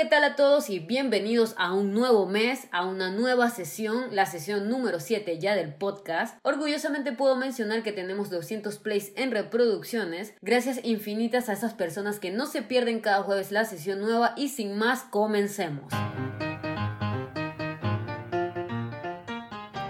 ¿qué tal a todos y bienvenidos a un nuevo mes, a una nueva sesión, la sesión número 7 ya del podcast? Orgullosamente puedo mencionar que tenemos 200 plays en reproducciones, gracias infinitas a esas personas que no se pierden cada jueves la sesión nueva y sin más, comencemos.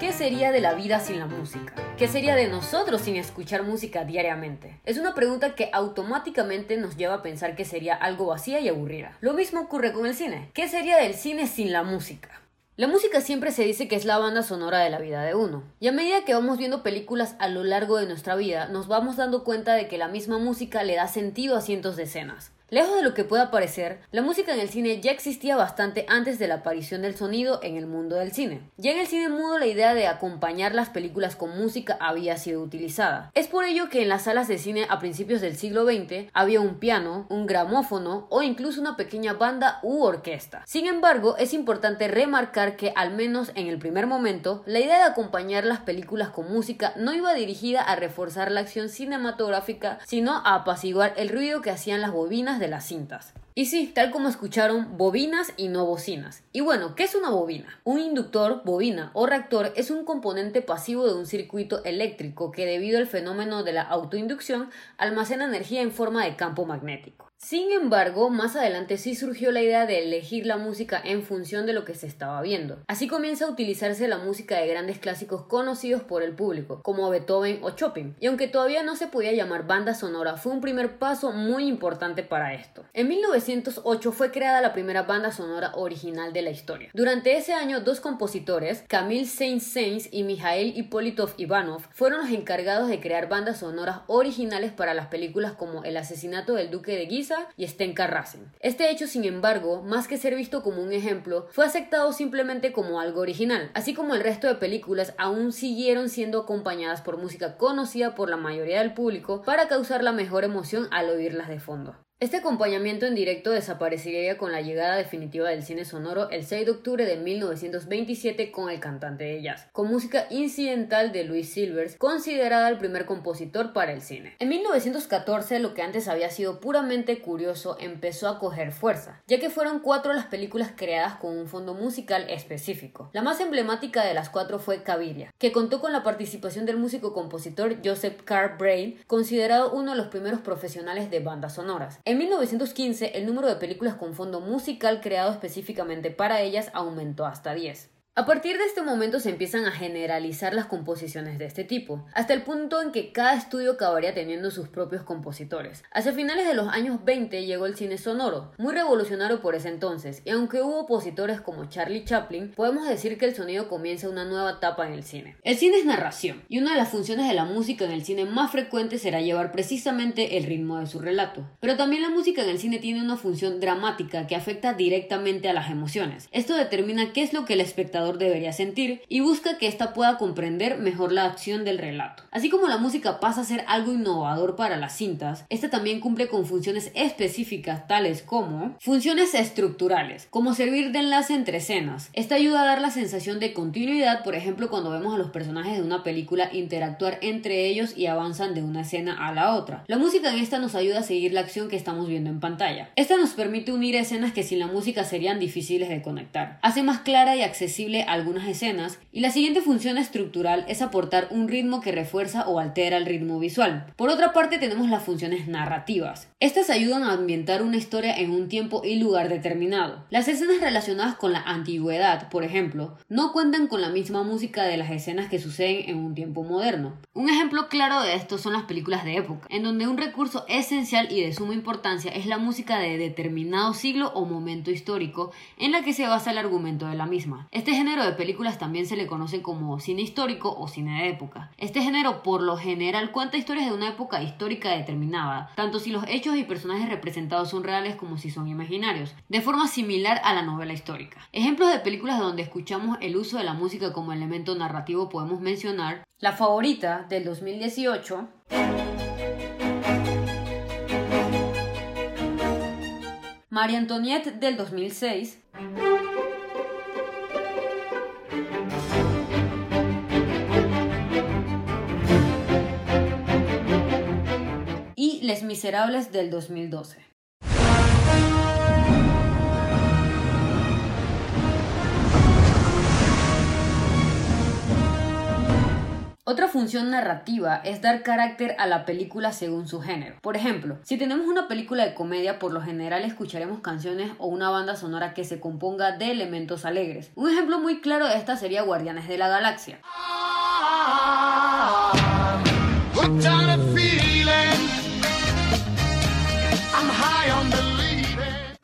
¿Qué sería de la vida sin la música? ¿Qué sería de nosotros sin escuchar música diariamente? Es una pregunta que automáticamente nos lleva a pensar que sería algo vacía y aburrida. Lo mismo ocurre con el cine. ¿Qué sería del cine sin la música? La música siempre se dice que es la banda sonora de la vida de uno. Y a medida que vamos viendo películas a lo largo de nuestra vida, nos vamos dando cuenta de que la misma música le da sentido a cientos de escenas. Lejos de lo que pueda parecer, la música en el cine ya existía bastante antes de la aparición del sonido en el mundo del cine. Ya en el cine mudo la idea de acompañar las películas con música había sido utilizada. Es por ello que en las salas de cine a principios del siglo XX había un piano, un gramófono o incluso una pequeña banda u orquesta. Sin embargo, es importante remarcar que al menos en el primer momento, la idea de acompañar las películas con música no iba dirigida a reforzar la acción cinematográfica, sino a apaciguar el ruido que hacían las bobinas de las cintas. Y sí, tal como escucharon, bobinas y no bocinas. Y bueno, ¿qué es una bobina? Un inductor, bobina o reactor es un componente pasivo de un circuito eléctrico que debido al fenómeno de la autoinducción almacena energía en forma de campo magnético. Sin embargo, más adelante sí surgió la idea de elegir la música en función de lo que se estaba viendo. Así comienza a utilizarse la música de grandes clásicos conocidos por el público, como Beethoven o Chopin. Y aunque todavía no se podía llamar banda sonora, fue un primer paso muy importante para esto. En 1908 fue creada la primera banda sonora original de la historia. Durante ese año, dos compositores, Camille Saint-Saëns y Mikhail Ippolitov Ivanov, fueron los encargados de crear bandas sonoras originales para las películas como El asesinato del duque de Guise y Stenka Racing. Este hecho, sin embargo, más que ser visto como un ejemplo, fue aceptado simplemente como algo original, así como el resto de películas aún siguieron siendo acompañadas por música conocida por la mayoría del público para causar la mejor emoción al oírlas de fondo. Este acompañamiento en directo desaparecería con la llegada definitiva del cine sonoro el 6 de octubre de 1927 con el cantante de jazz, con música incidental de Louis Silvers, considerada el primer compositor para el cine. En 1914, lo que antes había sido puramente curioso empezó a coger fuerza, ya que fueron cuatro las películas creadas con un fondo musical específico. La más emblemática de las cuatro fue Caviria, que contó con la participación del músico-compositor Joseph Carr Brain, considerado uno de los primeros profesionales de bandas sonoras. En 1915, el número de películas con fondo musical creado específicamente para ellas aumentó hasta 10. A partir de este momento se empiezan a generalizar las composiciones de este tipo, hasta el punto en que cada estudio acabaría teniendo sus propios compositores. Hacia finales de los años 20 llegó el cine sonoro, muy revolucionario por ese entonces, y aunque hubo opositores como Charlie Chaplin, podemos decir que el sonido comienza una nueva etapa en el cine. El cine es narración, y una de las funciones de la música en el cine más frecuente será llevar precisamente el ritmo de su relato. Pero también la música en el cine tiene una función dramática que afecta directamente a las emociones. Esto determina qué es lo que el espectador debería sentir y busca que ésta pueda comprender mejor la acción del relato. Así como la música pasa a ser algo innovador para las cintas, esta también cumple con funciones específicas tales como funciones estructurales, como servir de enlace entre escenas. Esta ayuda a dar la sensación de continuidad, por ejemplo, cuando vemos a los personajes de una película interactuar entre ellos y avanzan de una escena a la otra. La música en esta nos ayuda a seguir la acción que estamos viendo en pantalla. Esta nos permite unir escenas que sin la música serían difíciles de conectar. Hace más clara y accesible algunas escenas y la siguiente función estructural es aportar un ritmo que refuerza o altera el ritmo visual. Por otra parte tenemos las funciones narrativas. Estas ayudan a ambientar una historia en un tiempo y lugar determinado. Las escenas relacionadas con la antigüedad, por ejemplo, no cuentan con la misma música de las escenas que suceden en un tiempo moderno. Un ejemplo claro de esto son las películas de época, en donde un recurso esencial y de suma importancia es la música de determinado siglo o momento histórico en la que se basa el argumento de la misma. Este género de películas también se le conoce como cine histórico o cine de época. Este género por lo general cuenta historias de una época histórica determinada, tanto si los hechos y personajes representados son reales como si son imaginarios, de forma similar a la novela histórica. Ejemplos de películas donde escuchamos el uso de la música como elemento narrativo podemos mencionar La favorita del 2018, María Antoniette del 2006, Les Miserables del 2012. Otra función narrativa es dar carácter a la película según su género. Por ejemplo, si tenemos una película de comedia, por lo general escucharemos canciones o una banda sonora que se componga de elementos alegres. Un ejemplo muy claro de esta sería Guardianes de la Galaxia.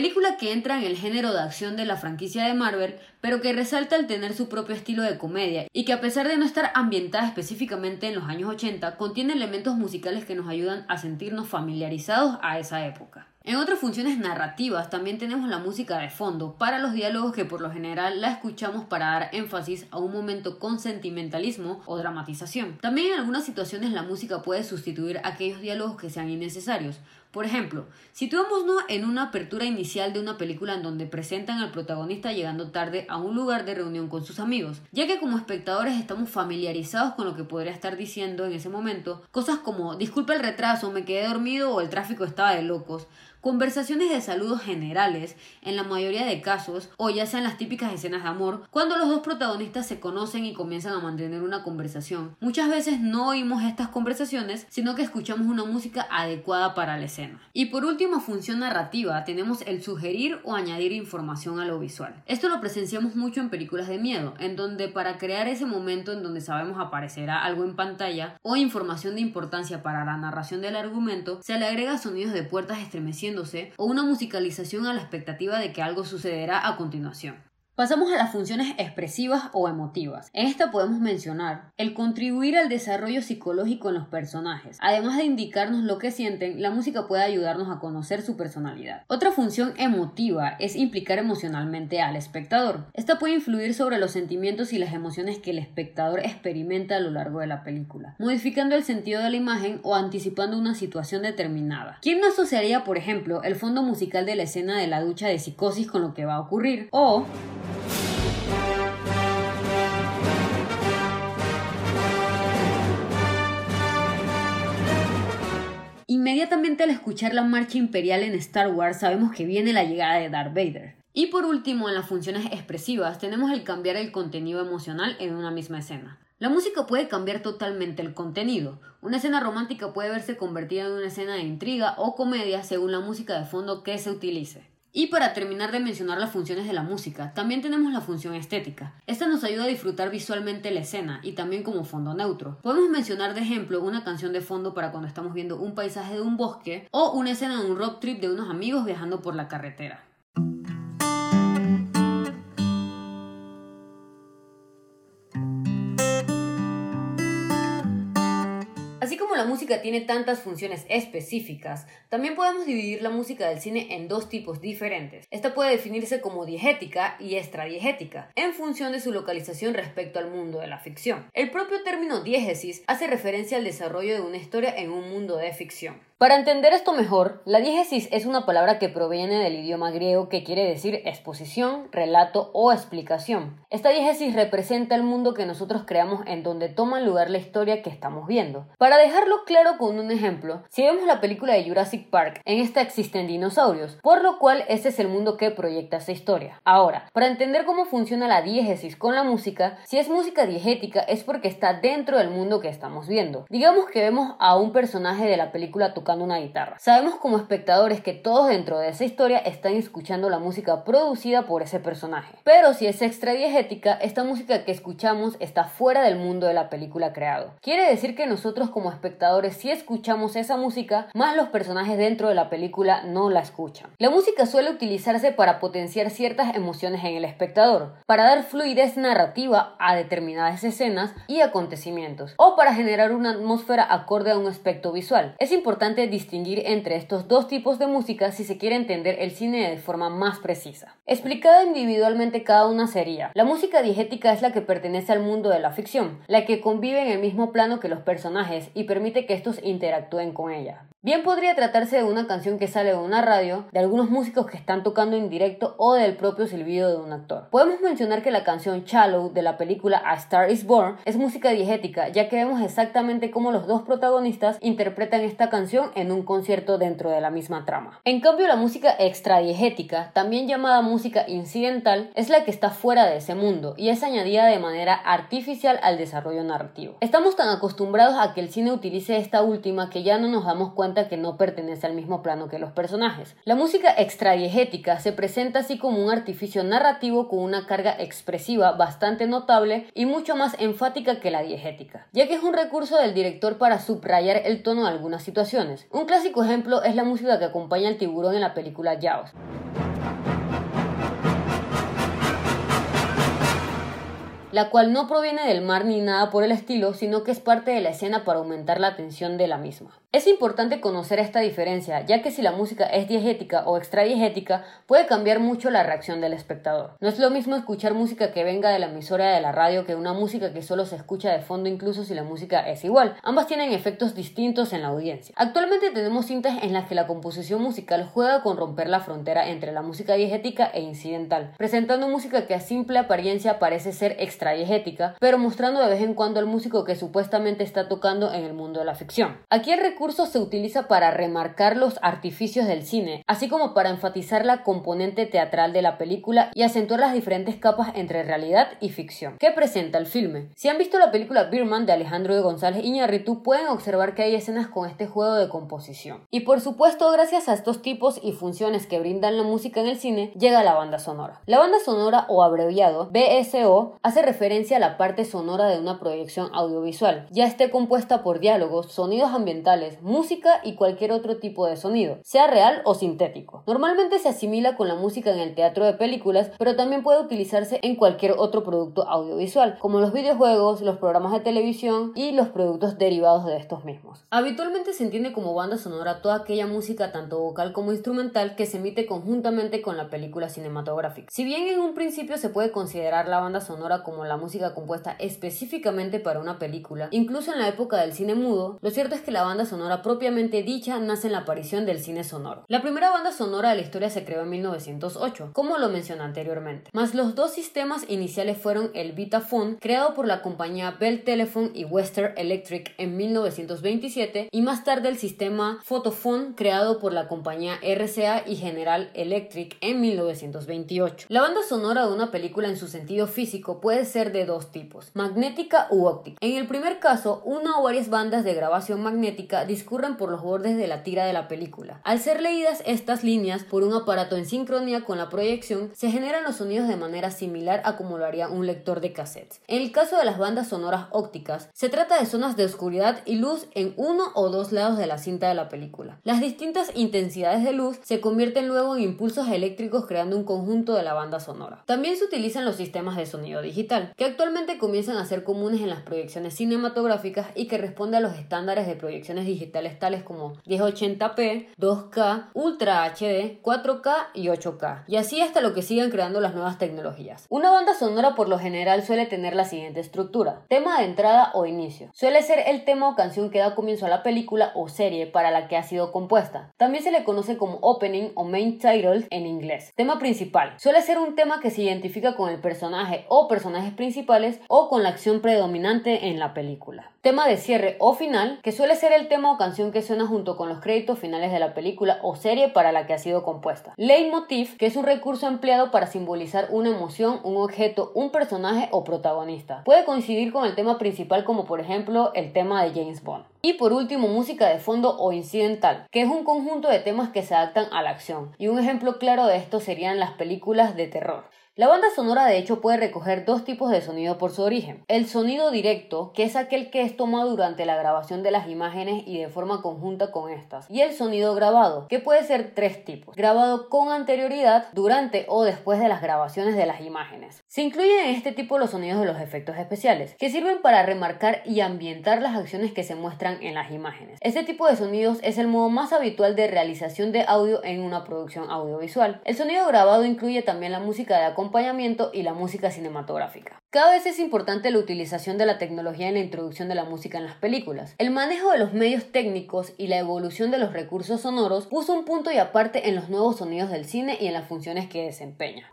Película que entra en el género de acción de la franquicia de Marvel, pero que resalta al tener su propio estilo de comedia y que a pesar de no estar ambientada específicamente en los años 80, contiene elementos musicales que nos ayudan a sentirnos familiarizados a esa época. En otras funciones narrativas también tenemos la música de fondo para los diálogos que por lo general la escuchamos para dar énfasis a un momento con sentimentalismo o dramatización. También en algunas situaciones la música puede sustituir aquellos diálogos que sean innecesarios. Por ejemplo, situémonos en una apertura inicial de una película en donde presentan al protagonista llegando tarde a un lugar de reunión con sus amigos, ya que como espectadores estamos familiarizados con lo que podría estar diciendo en ese momento, cosas como disculpa el retraso, me quedé dormido o el tráfico estaba de locos, Conversaciones de saludos generales, en la mayoría de casos, o ya sean las típicas escenas de amor, cuando los dos protagonistas se conocen y comienzan a mantener una conversación. Muchas veces no oímos estas conversaciones, sino que escuchamos una música adecuada para la escena. Y por última función narrativa, tenemos el sugerir o añadir información a lo visual. Esto lo presenciamos mucho en películas de miedo, en donde para crear ese momento en donde sabemos aparecerá algo en pantalla o información de importancia para la narración del argumento, se le agrega sonidos de puertas o una musicalización a la expectativa de que algo sucederá a continuación. Pasamos a las funciones expresivas o emotivas. En esta podemos mencionar el contribuir al desarrollo psicológico en los personajes. Además de indicarnos lo que sienten, la música puede ayudarnos a conocer su personalidad. Otra función emotiva es implicar emocionalmente al espectador. Esta puede influir sobre los sentimientos y las emociones que el espectador experimenta a lo largo de la película, modificando el sentido de la imagen o anticipando una situación determinada. ¿Quién no asociaría, por ejemplo, el fondo musical de la escena de la ducha de psicosis con lo que va a ocurrir? O Inmediatamente al escuchar la marcha imperial en Star Wars sabemos que viene la llegada de Darth Vader. Y por último, en las funciones expresivas tenemos el cambiar el contenido emocional en una misma escena. La música puede cambiar totalmente el contenido. Una escena romántica puede verse convertida en una escena de intriga o comedia según la música de fondo que se utilice. Y para terminar de mencionar las funciones de la música, también tenemos la función estética. Esta nos ayuda a disfrutar visualmente la escena y también como fondo neutro. Podemos mencionar de ejemplo una canción de fondo para cuando estamos viendo un paisaje de un bosque o una escena de un road trip de unos amigos viajando por la carretera. Música tiene tantas funciones específicas, también podemos dividir la música del cine en dos tipos diferentes. Esta puede definirse como diegética y extradiegética, en función de su localización respecto al mundo de la ficción. El propio término diégesis hace referencia al desarrollo de una historia en un mundo de ficción. Para entender esto mejor, la diégesis es una palabra que proviene del idioma griego que quiere decir exposición, relato o explicación. Esta diégesis representa el mundo que nosotros creamos en donde toma lugar la historia que estamos viendo. Para dejarlo claro con un ejemplo, si vemos la película de Jurassic Park, en esta existen dinosaurios, por lo cual ese es el mundo que proyecta esa historia. Ahora, para entender cómo funciona la diégesis con la música, si es música diegética es porque está dentro del mundo que estamos viendo. Digamos que vemos a un personaje de la película tocando una guitarra. Sabemos como espectadores que todos dentro de esa historia están escuchando la música producida por ese personaje. Pero si es extra diegética, esta música que escuchamos está fuera del mundo de la película creado. Quiere decir que nosotros como espectadores si escuchamos esa música, más los personajes dentro de la película no la escuchan. La música suele utilizarse para potenciar ciertas emociones en el espectador, para dar fluidez narrativa a determinadas escenas y acontecimientos, o para generar una atmósfera acorde a un aspecto visual. Es importante distinguir entre estos dos tipos de música si se quiere entender el cine de forma más precisa. Explicada individualmente cada una sería, la música diegética es la que pertenece al mundo de la ficción, la que convive en el mismo plano que los personajes y permite que estos interactúen con ella. Bien podría tratarse de una canción que sale de una radio, de algunos músicos que están tocando en directo o del propio silbido de un actor. Podemos mencionar que la canción Shallow de la película A Star is Born es música diegética, ya que vemos exactamente cómo los dos protagonistas interpretan esta canción en un concierto dentro de la misma trama. En cambio, la música extradiegética, también llamada música incidental, es la que está fuera de ese mundo y es añadida de manera artificial al desarrollo narrativo. Estamos tan acostumbrados a que el cine utilice esta última que ya no nos damos cuenta que no pertenece al mismo plano que los personajes. La música extradiegética se presenta así como un artificio narrativo con una carga expresiva bastante notable y mucho más enfática que la diegética, ya que es un recurso del director para subrayar el tono de algunas situaciones. Un clásico ejemplo es la música que acompaña al tiburón en la película Jaws. la cual no proviene del mar ni nada por el estilo, sino que es parte de la escena para aumentar la tensión de la misma. Es importante conocer esta diferencia, ya que si la música es diegética o extradiegética, puede cambiar mucho la reacción del espectador. No es lo mismo escuchar música que venga de la emisora de la radio que una música que solo se escucha de fondo incluso si la música es igual. Ambas tienen efectos distintos en la audiencia. Actualmente tenemos cintas en las que la composición musical juega con romper la frontera entre la música diegética e incidental, presentando música que a simple apariencia parece ser extradiegética, pero mostrando de vez en cuando al músico que supuestamente está tocando en el mundo de la ficción. Aquí recurso se utiliza para remarcar los artificios del cine, así como para enfatizar la componente teatral de la película y acentuar las diferentes capas entre realidad y ficción. ¿Qué presenta el filme? Si han visto la película Birman de Alejandro de González Iñárritu, pueden observar que hay escenas con este juego de composición. Y por supuesto, gracias a estos tipos y funciones que brindan la música en el cine, llega la banda sonora. La banda sonora o abreviado BSO hace referencia a la parte sonora de una proyección audiovisual, ya esté compuesta por diálogos, sonidos ambientales, música y cualquier otro tipo de sonido, sea real o sintético. Normalmente se asimila con la música en el teatro de películas, pero también puede utilizarse en cualquier otro producto audiovisual, como los videojuegos, los programas de televisión y los productos derivados de estos mismos. Habitualmente se entiende como banda sonora toda aquella música tanto vocal como instrumental que se emite conjuntamente con la película cinematográfica. Si bien en un principio se puede considerar la banda sonora como la música compuesta específicamente para una película, incluso en la época del cine mudo, lo cierto es que la banda sonora sonora propiamente dicha nace en la aparición del cine sonoro. La primera banda sonora de la historia se creó en 1908, como lo mencioné anteriormente. Más los dos sistemas iniciales fueron el Vitaphone, creado por la compañía Bell Telephone y Western Electric en 1927, y más tarde el sistema Photophone, creado por la compañía RCA y General Electric en 1928. La banda sonora de una película en su sentido físico puede ser de dos tipos, magnética u óptica. En el primer caso, una o varias bandas de grabación magnética discurren por los bordes de la tira de la película. Al ser leídas estas líneas por un aparato en sincronía con la proyección, se generan los sonidos de manera similar a como lo haría un lector de cassettes. En el caso de las bandas sonoras ópticas, se trata de zonas de oscuridad y luz en uno o dos lados de la cinta de la película. Las distintas intensidades de luz se convierten luego en impulsos eléctricos creando un conjunto de la banda sonora. También se utilizan los sistemas de sonido digital, que actualmente comienzan a ser comunes en las proyecciones cinematográficas y que responden a los estándares de proyecciones digitales digitales tales como 1080p, 2K, Ultra HD, 4K y 8K, y así hasta lo que sigan creando las nuevas tecnologías. Una banda sonora por lo general suele tener la siguiente estructura: tema de entrada o inicio. Suele ser el tema o canción que da comienzo a la película o serie para la que ha sido compuesta. También se le conoce como opening o main title en inglés. Tema principal. Suele ser un tema que se identifica con el personaje o personajes principales o con la acción predominante en la película. Tema de cierre o final, que suele ser el tema canción que suena junto con los créditos finales de la película o serie para la que ha sido compuesta. Leitmotiv, que es un recurso empleado para simbolizar una emoción, un objeto, un personaje o protagonista. Puede coincidir con el tema principal como por ejemplo el tema de James Bond. Y por último, música de fondo o incidental, que es un conjunto de temas que se adaptan a la acción. Y un ejemplo claro de esto serían las películas de terror. La banda sonora de hecho puede recoger dos tipos de sonido por su origen. El sonido directo, que es aquel que es tomado durante la grabación de las imágenes y de forma conjunta con estas. Y el sonido grabado, que puede ser tres tipos. Grabado con anterioridad, durante o después de las grabaciones de las imágenes. Se incluyen en este tipo los sonidos de los efectos especiales, que sirven para remarcar y ambientar las acciones que se muestran en las imágenes. Este tipo de sonidos es el modo más habitual de realización de audio en una producción audiovisual. El sonido grabado incluye también la música de acompañamiento y la música cinematográfica. Cada vez es importante la utilización de la tecnología en la introducción de la música en las películas. El manejo de los medios técnicos y la evolución de los recursos sonoros puso un punto y aparte en los nuevos sonidos del cine y en las funciones que desempeña.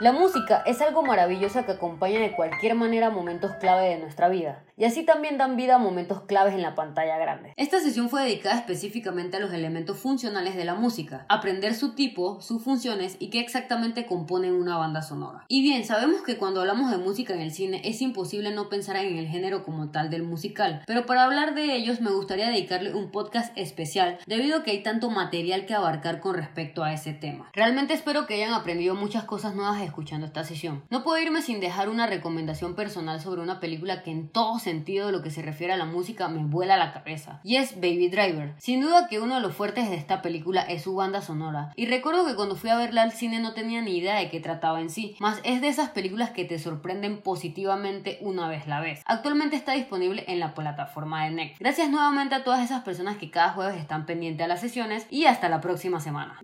La música es algo maravilloso que acompaña de cualquier manera momentos clave de nuestra vida, y así también dan vida a momentos claves en la pantalla grande. Esta sesión fue dedicada específicamente a los elementos funcionales de la música, aprender su tipo, sus funciones y qué exactamente componen una banda sonora. Y bien, sabemos que cuando hablamos de música en el cine es imposible no pensar en el género como tal del musical, pero para hablar de ellos me gustaría dedicarle un podcast especial debido a que hay tanto material que abarcar con respecto a ese tema. Realmente espero que hayan aprendido muchas cosas nuevas escuchando esta sesión. No puedo irme sin dejar una recomendación personal sobre una película que en todo sentido de lo que se refiere a la música me vuela la cabeza. Y es Baby Driver. Sin duda que uno de los fuertes de esta película es su banda sonora. Y recuerdo que cuando fui a verla al cine no tenía ni idea de qué trataba en sí. Más es de esas películas que te sorprenden positivamente una vez la ves. Actualmente está disponible en la plataforma de Next. Gracias nuevamente a todas esas personas que cada jueves están pendientes a las sesiones y hasta la próxima semana.